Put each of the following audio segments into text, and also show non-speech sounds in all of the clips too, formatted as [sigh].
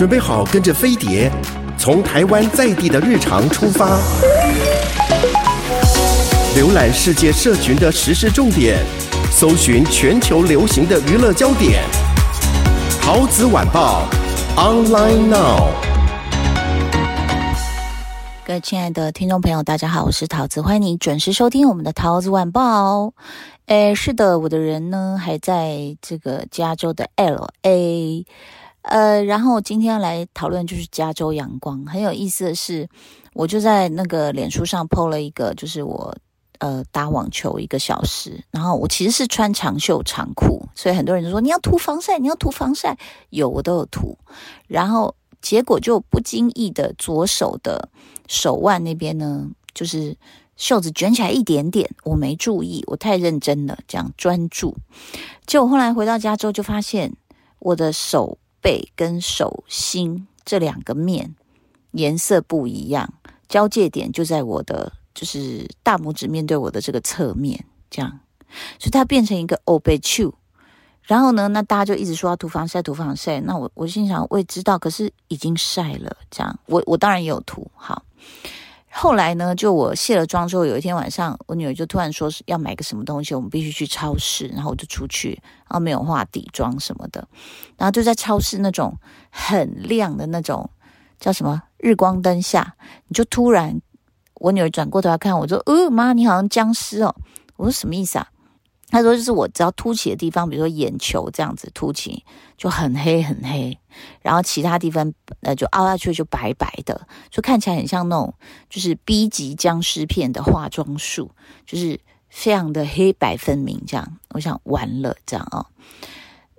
准备好，跟着飞碟，从台湾在地的日常出发，浏览世界社群的时事重点，搜寻全球流行的娱乐焦点。陶子晚报，online now。各位亲爱的听众朋友，大家好，我是陶子，欢迎你准时收听我们的桃子晚报。诶，是的，我的人呢还在这个加州的 LA。呃，然后今天要来讨论就是加州阳光。很有意思的是，我就在那个脸书上 po 了一个，就是我呃打网球一个小时，然后我其实是穿长袖长裤，所以很多人就说你要涂防晒，你要涂防晒，有我都有涂，然后结果就不经意的左手的手腕那边呢，就是袖子卷起来一点点，我没注意，我太认真了，这样专注，结果后来回到家之后就发现我的手。背跟手心这两个面颜色不一样，交界点就在我的就是大拇指面对我的这个侧面，这样，所以它变成一个欧贝丘。然后呢，那大家就一直说要涂防晒，涂防晒。那我我心想，我也知道，可是已经晒了，这样，我我当然也有涂，好。后来呢，就我卸了妆之后，有一天晚上，我女儿就突然说是要买个什么东西，我们必须去超市，然后我就出去，然后没有化底妆什么的，然后就在超市那种很亮的那种叫什么日光灯下，你就突然，我女儿转过头来看我，说：“呃，妈，你好像僵尸哦。”我说：“什么意思啊？”他说：“就是我只要凸起的地方，比如说眼球这样子凸起，就很黑很黑，然后其他地方呃就凹下去就白白的，就看起来很像那种就是 B 级僵尸片的化妆术，就是非常的黑白分明这样。我想完了这样哦。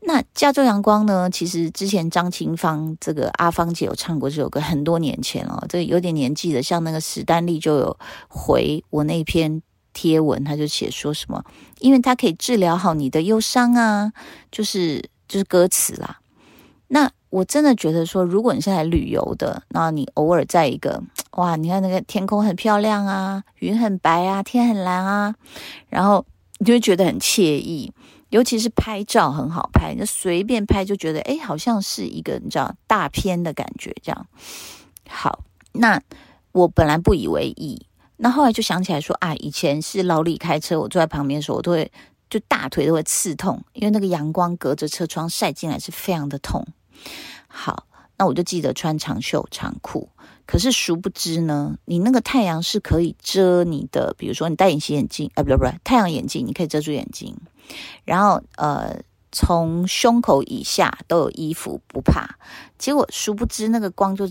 那加州阳光呢？其实之前张清芳这个阿芳姐有唱过这首歌，很多年前哦，这有点年纪的，像那个史丹利就有回我那篇。”贴文他就写说什么，因为它可以治疗好你的忧伤啊，就是就是歌词啦。那我真的觉得说，如果你是来旅游的，那你偶尔在一个哇，你看那个天空很漂亮啊，云很白啊，天很蓝啊，然后你就会觉得很惬意，尤其是拍照很好拍，就随便拍就觉得哎，好像是一个你知道大片的感觉这样。好，那我本来不以为意。那后来就想起来说啊，以前是老李开车，我坐在旁边的时候，我都会就大腿都会刺痛，因为那个阳光隔着车窗晒进来是非常的痛。好，那我就记得穿长袖长裤。可是殊不知呢，你那个太阳是可以遮你的，比如说你戴隐形眼镜，啊，不对不对，太阳眼镜你可以遮住眼睛，然后呃，从胸口以下都有衣服不怕。结果殊不知那个光就。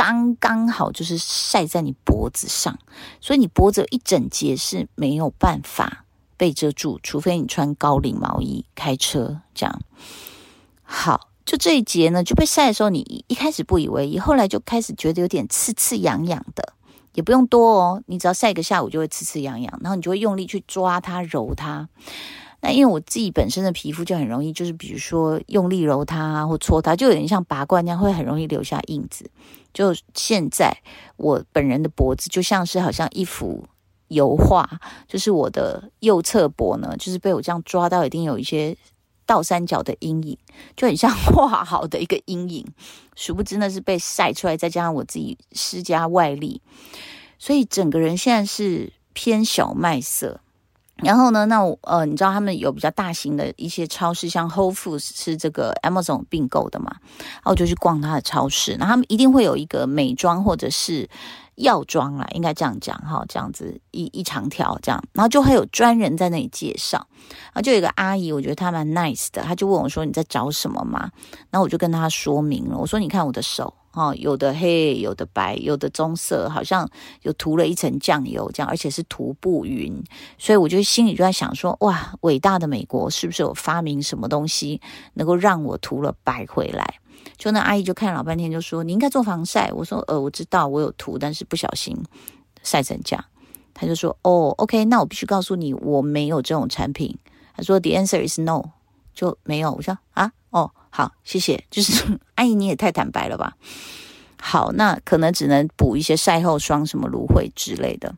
刚刚好就是晒在你脖子上，所以你脖子一整截是没有办法被遮住，除非你穿高领毛衣开车这样。好，就这一截呢就被晒的时候，你一开始不以为意，后来就开始觉得有点刺刺痒痒的，也不用多哦，你只要晒个下午就会刺刺痒痒，然后你就会用力去抓它揉它。那因为我自己本身的皮肤就很容易，就是比如说用力揉它或搓它，就有点像拔罐那样，会很容易留下印子。就现在我本人的脖子就像是好像一幅油画，就是我的右侧脖呢，就是被我这样抓到，一定有一些倒三角的阴影，就很像画好的一个阴影。殊不知那是被晒出来，再加上我自己施加外力，所以整个人现在是偏小麦色。然后呢，那我呃，你知道他们有比较大型的一些超市，像 Whole Foods 是这个 Amazon 并购的嘛，然后就去逛他的超市，然后他们一定会有一个美妆或者是药妆啦，应该这样讲哈，这样子一一长条这样，然后就会有专人在那里介绍，然后就有一个阿姨，我觉得她蛮 nice 的，她就问我说，你在找什么吗？然后我就跟她说明了，我说你看我的手哦，有的黑，有的白，有的棕色，好像有涂了一层酱油这样，而且是涂不匀。所以我就心里就在想说，哇，伟大的美国是不是有发明什么东西能够让我涂了白回来？就那阿姨就看了老半天，就说你应该做防晒。我说呃，我知道我有涂，但是不小心晒成这样。他就说哦，OK，那我必须告诉你，我没有这种产品。他说 The answer is no，就没有。我说啊，哦。好，谢谢。[laughs] 就是阿姨，你也太坦白了吧？好，那可能只能补一些晒后霜，什么芦荟之类的。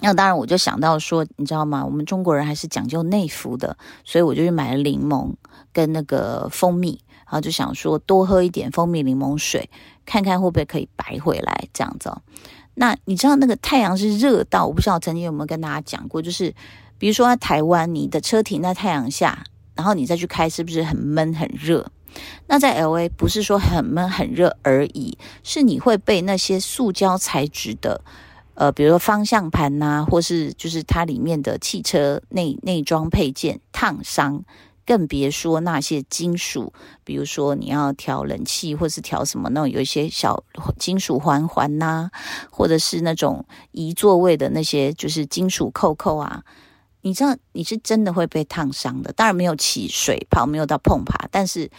那当然，我就想到说，你知道吗？我们中国人还是讲究内服的，所以我就去买了柠檬跟那个蜂蜜，然后就想说多喝一点蜂蜜柠檬水，看看会不会可以白回来这样子哦。那你知道那个太阳是热到，我不知道曾经有没有跟大家讲过，就是比如说在台湾，你的车停在太阳下。然后你再去开，是不是很闷很热？那在 LA 不是说很闷很热而已，是你会被那些塑胶材质的，呃，比如说方向盘呐、啊，或是就是它里面的汽车内内装配件烫伤，更别说那些金属，比如说你要调冷气或是调什么那种有一些小金属环环呐，或者是那种移座位的那些就是金属扣扣啊。你知道你是真的会被烫伤的，当然没有起水泡，没有到碰爬，但是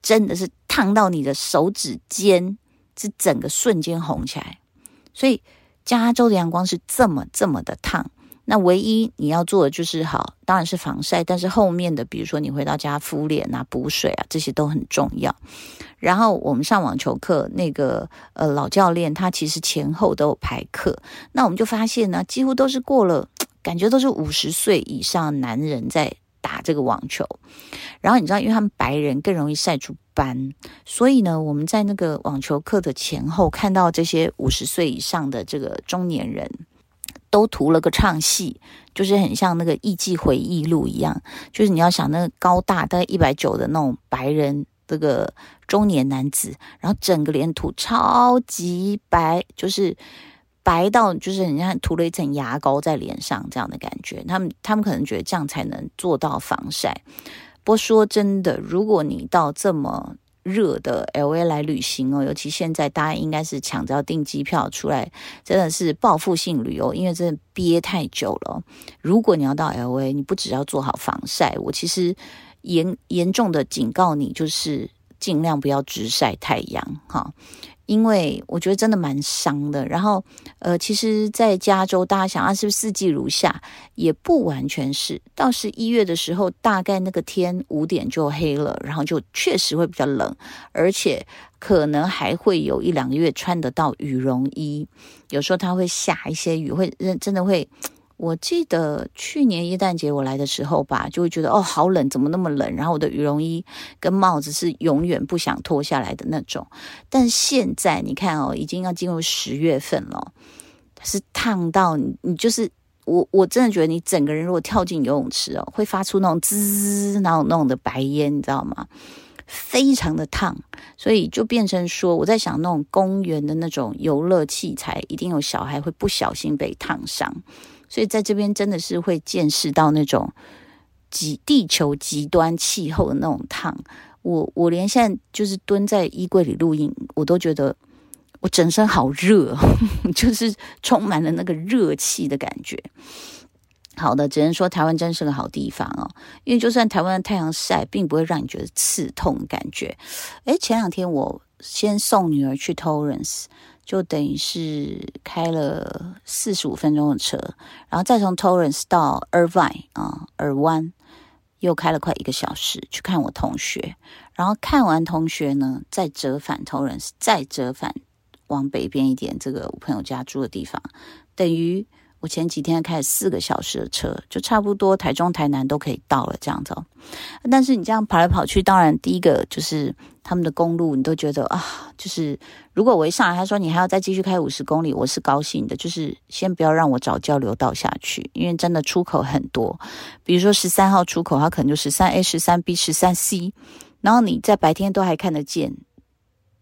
真的是烫到你的手指尖，是整个瞬间红起来。所以加州的阳光是这么这么的烫，那唯一你要做的就是好，当然是防晒，但是后面的比如说你回到家敷脸啊、补水啊，这些都很重要。然后我们上网球课，那个呃老教练他其实前后都有排课，那我们就发现呢，几乎都是过了。感觉都是五十岁以上男人在打这个网球，然后你知道，因为他们白人更容易晒出斑，所以呢，我们在那个网球课的前后看到这些五十岁以上的这个中年人都涂了个唱戏，就是很像那个艺伎回忆录一样，就是你要想那个高大大概一百九的那种白人这个中年男子，然后整个脸涂超级白，就是。白到就是人家涂了一层牙膏在脸上这样的感觉，他们他们可能觉得这样才能做到防晒。不过说真的，如果你到这么热的 LA 来旅行哦，尤其现在大家应该是抢着要订机票出来，真的是报复性旅游，因为真的憋太久了。如果你要到 LA，你不只要做好防晒，我其实严严重的警告你，就是尽量不要直晒太阳哈。因为我觉得真的蛮伤的，然后，呃，其实，在加州，大家想啊，是不是四季如夏？也不完全是。到十一月的时候，大概那个天五点就黑了，然后就确实会比较冷，而且可能还会有一两个月穿得到羽绒衣。有时候它会下一些雨，会真真的会。我记得去年耶诞节我来的时候吧，就会觉得哦，好冷，怎么那么冷？然后我的羽绒衣跟帽子是永远不想脱下来的那种。但现在你看哦，已经要进入十月份了，是烫到你，你就是我，我真的觉得你整个人如果跳进游泳池哦，会发出那种滋那种那种的白烟，你知道吗？非常的烫，所以就变成说，我在想那种公园的那种游乐器材，一定有小孩会不小心被烫伤。所以在这边真的是会见识到那种极地球极端气候的那种烫。我我连现在就是蹲在衣柜里录音，我都觉得我整身好热，[laughs] 就是充满了那个热气的感觉。好的，只能说台湾真是个好地方哦，因为就算台湾的太阳晒，并不会让你觉得刺痛感觉。诶，前两天我先送女儿去 Torrance。就等于是开了四十五分钟的车，然后再从 Torrance 到 Irvine 啊，尔湾又开了快一个小时去看我同学，然后看完同学呢，再折返 Torrance，再折返往北边一点，这个我朋友家住的地方，等于。我前几天开四个小时的车，就差不多台中、台南都可以到了这样子。但是你这样跑来跑去，当然第一个就是他们的公路，你都觉得啊，就是如果我一上来他说你还要再继续开五十公里，我是高兴的。就是先不要让我找交流道下去，因为真的出口很多。比如说十三号出口，它可能就十三 A、十三 B、十三 C，然后你在白天都还看得见，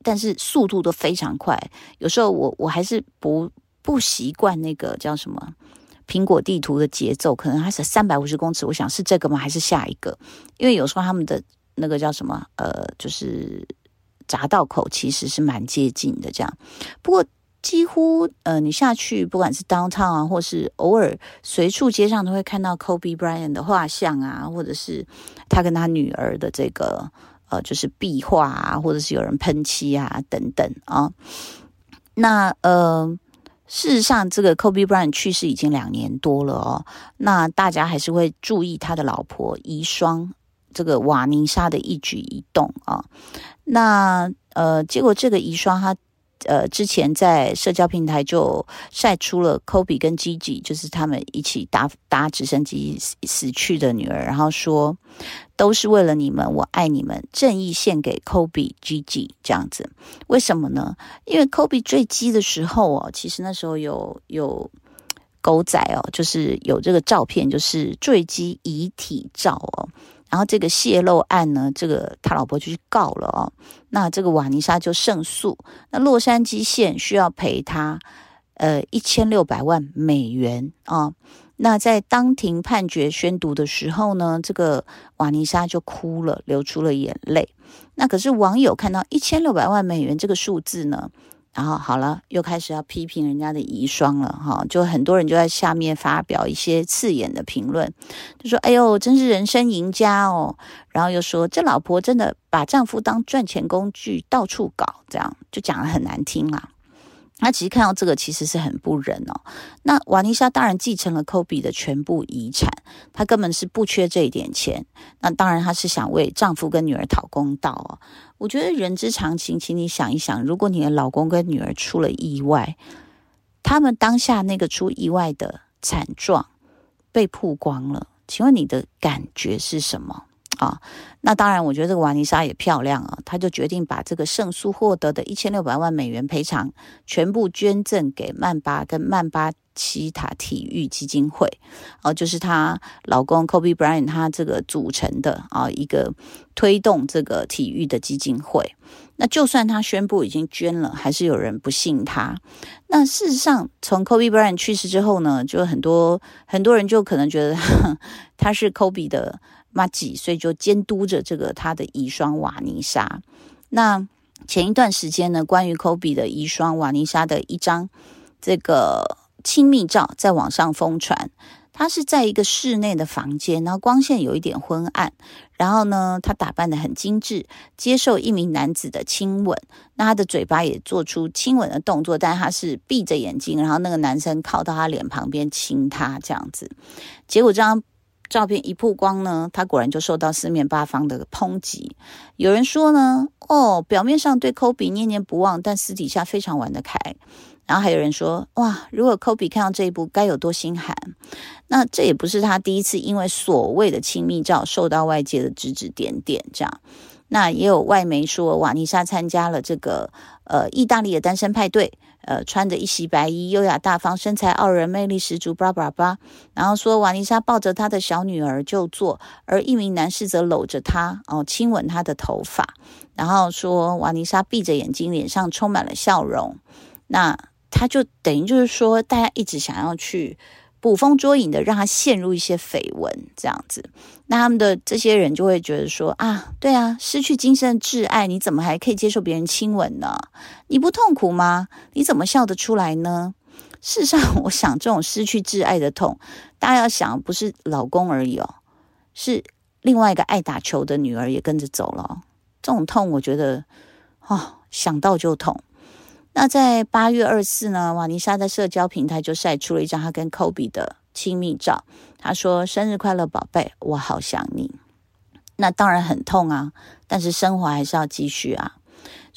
但是速度都非常快。有时候我我还是不。不习惯那个叫什么苹果地图的节奏，可能还是三百五十公尺。我想是这个吗？还是下一个？因为有时候他们的那个叫什么呃，就是匝道口其实是蛮接近的。这样，不过几乎呃，你下去不管是 downtown 啊，或是偶尔随处街上都会看到 Kobe Bryant 的画像啊，或者是他跟他女儿的这个呃，就是壁画啊，或者是有人喷漆啊等等啊。那呃。事实上，这个 Kobe Bryant 去世已经两年多了哦。那大家还是会注意他的老婆遗孀这个瓦妮莎的一举一动啊。那呃，结果这个遗孀她呃之前在社交平台就晒出了 Kobe 跟 Gigi，就是他们一起搭搭直升机死去的女儿，然后说。都是为了你们，我爱你们，正义献给 Kobe、Gigi 这样子。为什么呢？因为 Kobe 坠机的时候哦，其实那时候有有狗仔哦，就是有这个照片，就是坠机遗体照哦。然后这个泄露案呢，这个他老婆就去告了哦。那这个瓦妮莎就胜诉，那洛杉矶县需要赔他呃一千六百万美元啊。那在当庭判决宣读的时候呢，这个瓦妮莎就哭了，流出了眼泪。那可是网友看到一千六百万美元这个数字呢，然后好了，又开始要批评人家的遗孀了哈，就很多人就在下面发表一些刺眼的评论，就说：“哎呦，真是人生赢家哦。”然后又说：“这老婆真的把丈夫当赚钱工具，到处搞，这样就讲得很难听啦。”他其实看到这个，其实是很不忍哦。那瓦妮莎当然继承了科比的全部遗产，她根本是不缺这一点钱。那当然，她是想为丈夫跟女儿讨公道哦。我觉得人之常情，请你想一想，如果你的老公跟女儿出了意外，他们当下那个出意外的惨状被曝光了，请问你的感觉是什么？啊，那当然，我觉得这个瓦妮莎也漂亮啊，她就决定把这个胜诉获得的一千六百万美元赔偿全部捐赠给曼巴跟曼巴奇塔体育基金会，哦，就是她老公 Kobe Bryant 他这个组成的啊一个推动这个体育的基金会。那就算他宣布已经捐了，还是有人不信他。那事实上，从 Kobe Bryant 去世之后呢，就很多很多人就可能觉得 [laughs] 他是 Kobe 的。麻吉，所以就监督着这个他的遗孀瓦妮莎。那前一段时间呢，关于科比的遗孀瓦妮莎的一张这个亲密照在网上疯传。她是在一个室内的房间，然后光线有一点昏暗，然后呢，她打扮得很精致，接受一名男子的亲吻。那她的嘴巴也做出亲吻的动作，但他是闭着眼睛，然后那个男生靠到她脸旁边亲她这样子。结果这张。照片一曝光呢，他果然就受到四面八方的抨击。有人说呢，哦，表面上对 Kobe 念念不忘，但私底下非常玩得开。然后还有人说，哇，如果 Kobe 看到这一部，该有多心寒。那这也不是他第一次因为所谓的亲密照受到外界的指指点点，这样。那也有外媒说，瓦妮莎参加了这个呃意大利的单身派对。呃，穿着一袭白衣，优雅大方，身材傲人，魅力十足，叭叭叭。然后说，瓦妮莎抱着她的小女儿就坐，而一名男士则搂着她，哦，亲吻她的头发。然后说，瓦妮莎闭着眼睛，脸上充满了笑容。那他就等于就是说，大家一直想要去。捕风捉影的，让他陷入一些绯闻，这样子，那他们的这些人就会觉得说啊，对啊，失去精神挚爱，你怎么还可以接受别人亲吻呢？你不痛苦吗？你怎么笑得出来呢？事实上，我想这种失去挚爱的痛，大家要想，不是老公而已哦，是另外一个爱打球的女儿也跟着走了。这种痛，我觉得哦，想到就痛。那在八月二十四呢，瓦妮莎在社交平台就晒出了一张她跟 Kobe 的亲密照。她说：“生日快乐，宝贝，我好想你。”那当然很痛啊，但是生活还是要继续啊。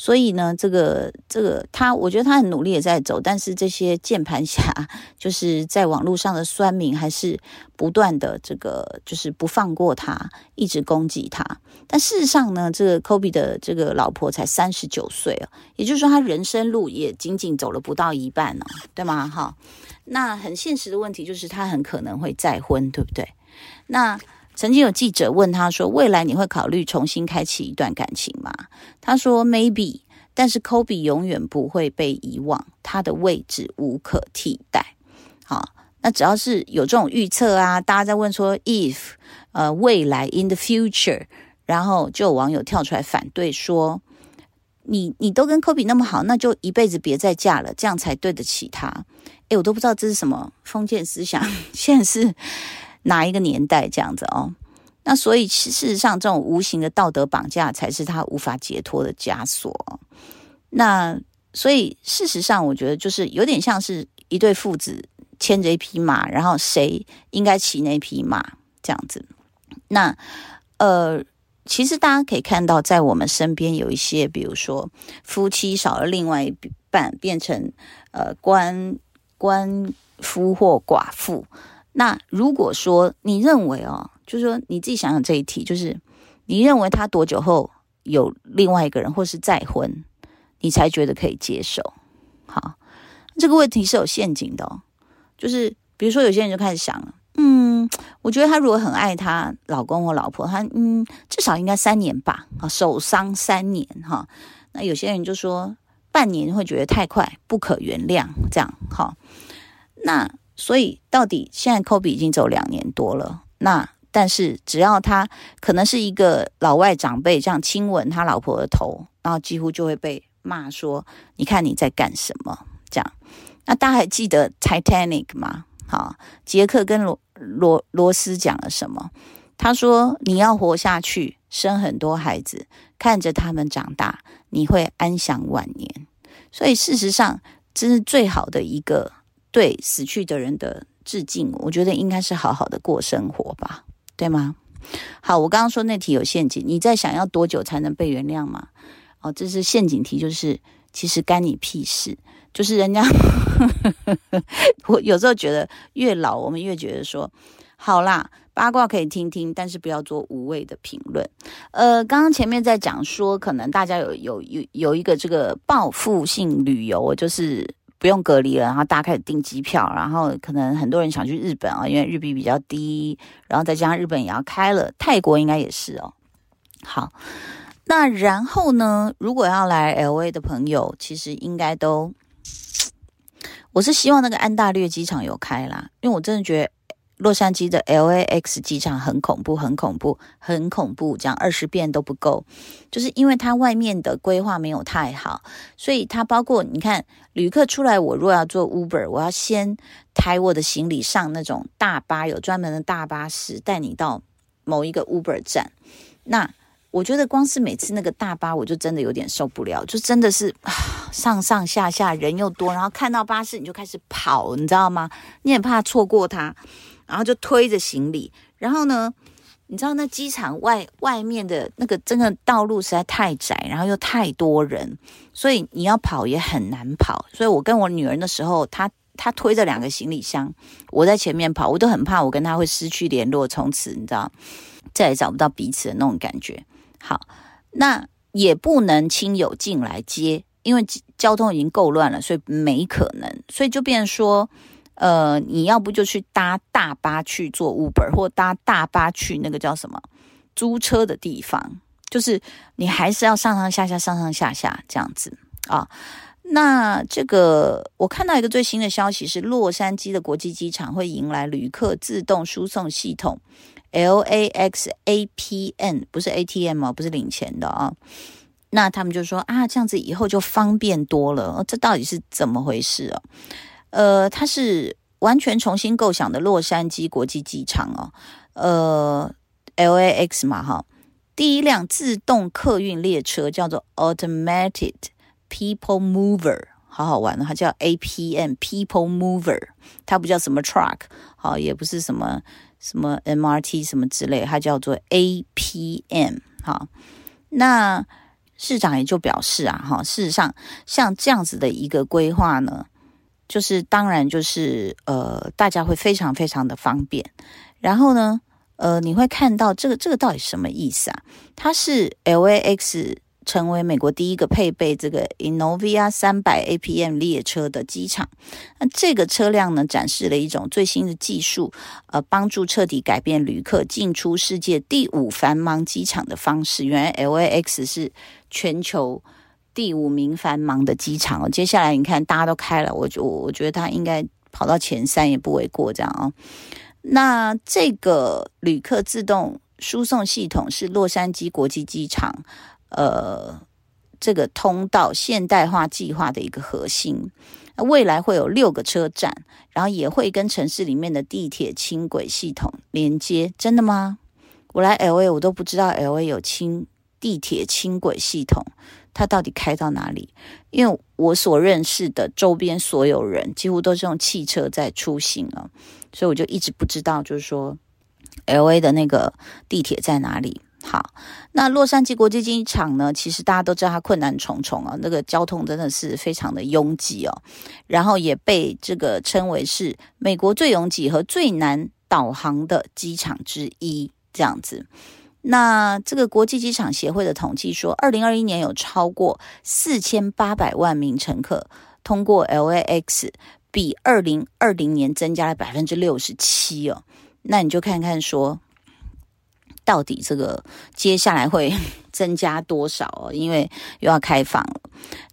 所以呢，这个这个他，我觉得他很努力也在走，但是这些键盘侠就是在网络上的酸民还是不断的这个就是不放过他，一直攻击他。但事实上呢，这个 Kobe 的这个老婆才三十九岁啊，也就是说他人生路也仅仅走了不到一半呢，对吗？哈，那很现实的问题就是他很可能会再婚，对不对？那。曾经有记者问他说：“未来你会考虑重新开启一段感情吗？”他说：“Maybe，但是 Kobe 永远不会被遗忘，他的位置无可替代。”好，那只要是有这种预测啊，大家在问说 “if”，呃，未来 “in the future”，然后就有网友跳出来反对说。你你都跟科比那么好，那就一辈子别再嫁了，这样才对得起他。诶，我都不知道这是什么封建思想，[laughs] 现在是哪一个年代这样子哦？那所以事实上，这种无形的道德绑架才是他无法解脱的枷锁。那所以事实上，我觉得就是有点像是一对父子牵着一匹马，然后谁应该骑那匹马这样子。那呃。其实大家可以看到，在我们身边有一些，比如说夫妻少了另外一半，变成呃官官夫或寡妇。那如果说你认为哦，就是说你自己想想这一题，就是你认为他多久后有另外一个人，或是再婚，你才觉得可以接受？好，这个问题是有陷阱的哦，就是比如说有些人就开始想了。嗯，我觉得她如果很爱她老公或老婆，她嗯至少应该三年吧，啊，守丧三年哈。那有些人就说半年会觉得太快，不可原谅这样哈。那所以到底现在 Kobe 已经走两年多了，那但是只要他可能是一个老外长辈这样亲吻他老婆的头，然后几乎就会被骂说：“你看你在干什么？”这样。那大家还记得 Titanic 吗？好，杰克跟罗罗罗斯讲了什么？他说：“你要活下去，生很多孩子，看着他们长大，你会安享晚年。”所以事实上，这是最好的一个对死去的人的致敬。我觉得应该是好好的过生活吧，对吗？好，我刚刚说那题有陷阱，你在想要多久才能被原谅吗？哦，这是陷阱题，就是其实干你屁事。就是人家，[laughs] 我有时候觉得越老，我们越觉得说，好啦，八卦可以听听，但是不要做无谓的评论。呃，刚刚前面在讲说，可能大家有有有有一个这个报复性旅游，就是不用隔离了，然后大家开始订机票，然后可能很多人想去日本啊，因为日币比较低，然后再加上日本也要开了，泰国应该也是哦。好，那然后呢，如果要来 LA 的朋友，其实应该都。我是希望那个安大略机场有开啦，因为我真的觉得洛杉矶的 LAX 机场很恐怖，很恐怖，很恐怖，讲二十遍都不够。就是因为它外面的规划没有太好，所以它包括你看，旅客出来，我若要做 Uber，我要先抬我的行李上那种大巴，有专门的大巴士带你到某一个 Uber 站，那。我觉得光是每次那个大巴，我就真的有点受不了，就真的是上上下下人又多，然后看到巴士你就开始跑，你知道吗？你很怕错过它，然后就推着行李，然后呢，你知道那机场外外面的那个真的道路实在太窄，然后又太多人，所以你要跑也很难跑。所以我跟我女儿的时候，她她推着两个行李箱，我在前面跑，我都很怕我跟她会失去联络，从此你知道再也找不到彼此的那种感觉。好，那也不能亲友进来接，因为交通已经够乱了，所以没可能，所以就变成说，呃，你要不就去搭大巴去做 Uber，或搭大巴去那个叫什么租车的地方，就是你还是要上上下下上上下下这样子啊。那这个我看到一个最新的消息是，洛杉矶的国际机场会迎来旅客自动输送系统。LAX APN 不是 ATM 哦，不是领钱的啊。那他们就说啊，这样子以后就方便多了。这到底是怎么回事哦？呃，它是完全重新构想的洛杉矶国际机场哦。呃，LAX 嘛哈，第一辆自动客运列车叫做 Automated People Mover，好好玩哦，它叫 A P M People Mover，它不叫什么 Truck，好，也不是什么。什么 MRT 什么之类，它叫做 APM 哈。那市长也就表示啊哈，事实上像这样子的一个规划呢，就是当然就是呃，大家会非常非常的方便。然后呢，呃，你会看到这个这个到底什么意思啊？它是 LAX。成为美国第一个配备这个 Innovia 三百 APM 列车的机场，那这个车辆呢，展示了一种最新的技术，呃，帮助彻底改变旅客进出世界第五繁忙机场的方式。原来 LAX 是全球第五名繁忙的机场哦。接下来你看大家都开了，我就我觉得它应该跑到前三也不为过，这样哦。那这个旅客自动输送系统是洛杉矶国际机场。呃，这个通道现代化计划的一个核心。未来会有六个车站，然后也会跟城市里面的地铁轻轨系统连接。真的吗？我来 LA 我都不知道 LA 有轻地铁轻轨系统，它到底开到哪里？因为我所认识的周边所有人几乎都是用汽车在出行啊，所以我就一直不知道，就是说 LA 的那个地铁在哪里。好，那洛杉矶国际机场呢？其实大家都知道它困难重重啊，那个交通真的是非常的拥挤哦，然后也被这个称为是美国最拥挤和最难导航的机场之一，这样子。那这个国际机场协会的统计说，二零二一年有超过四千八百万名乘客通过 LAX，比二零二零年增加了百分之六十七哦。那你就看看说。到底这个接下来会 [laughs] 增加多少哦？因为又要开放了。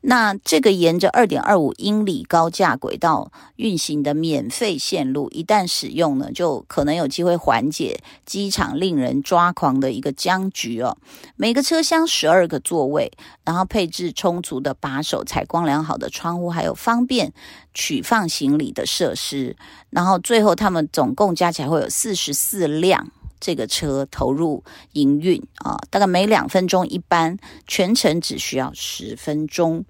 那这个沿着二点二五英里高架轨道运行的免费线路，一旦使用呢，就可能有机会缓解机场令人抓狂的一个僵局哦。每个车厢十二个座位，然后配置充足的把手、采光良好的窗户，还有方便取放行李的设施。然后最后他们总共加起来会有四十四辆。这个车投入营运啊，大概每两分钟一班，全程只需要十分钟。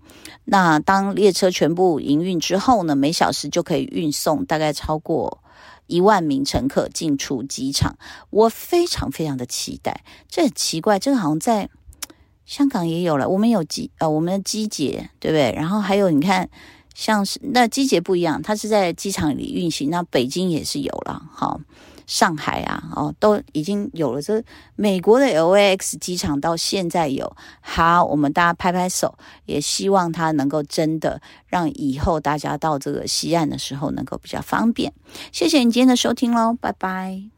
那当列车全部营运之后呢，每小时就可以运送大概超过一万名乘客进出机场。我非常非常的期待。这很奇怪，这个好像在香港也有了。我们有机呃，我们的机捷对不对？然后还有你看，像是那机捷不一样，它是在机场里运行。那北京也是有了，好。上海啊，哦，都已经有了。这美国的 LAX 机场到现在有，好，我们大家拍拍手，也希望它能够真的让以后大家到这个西岸的时候能够比较方便。谢谢你今天的收听喽，拜拜。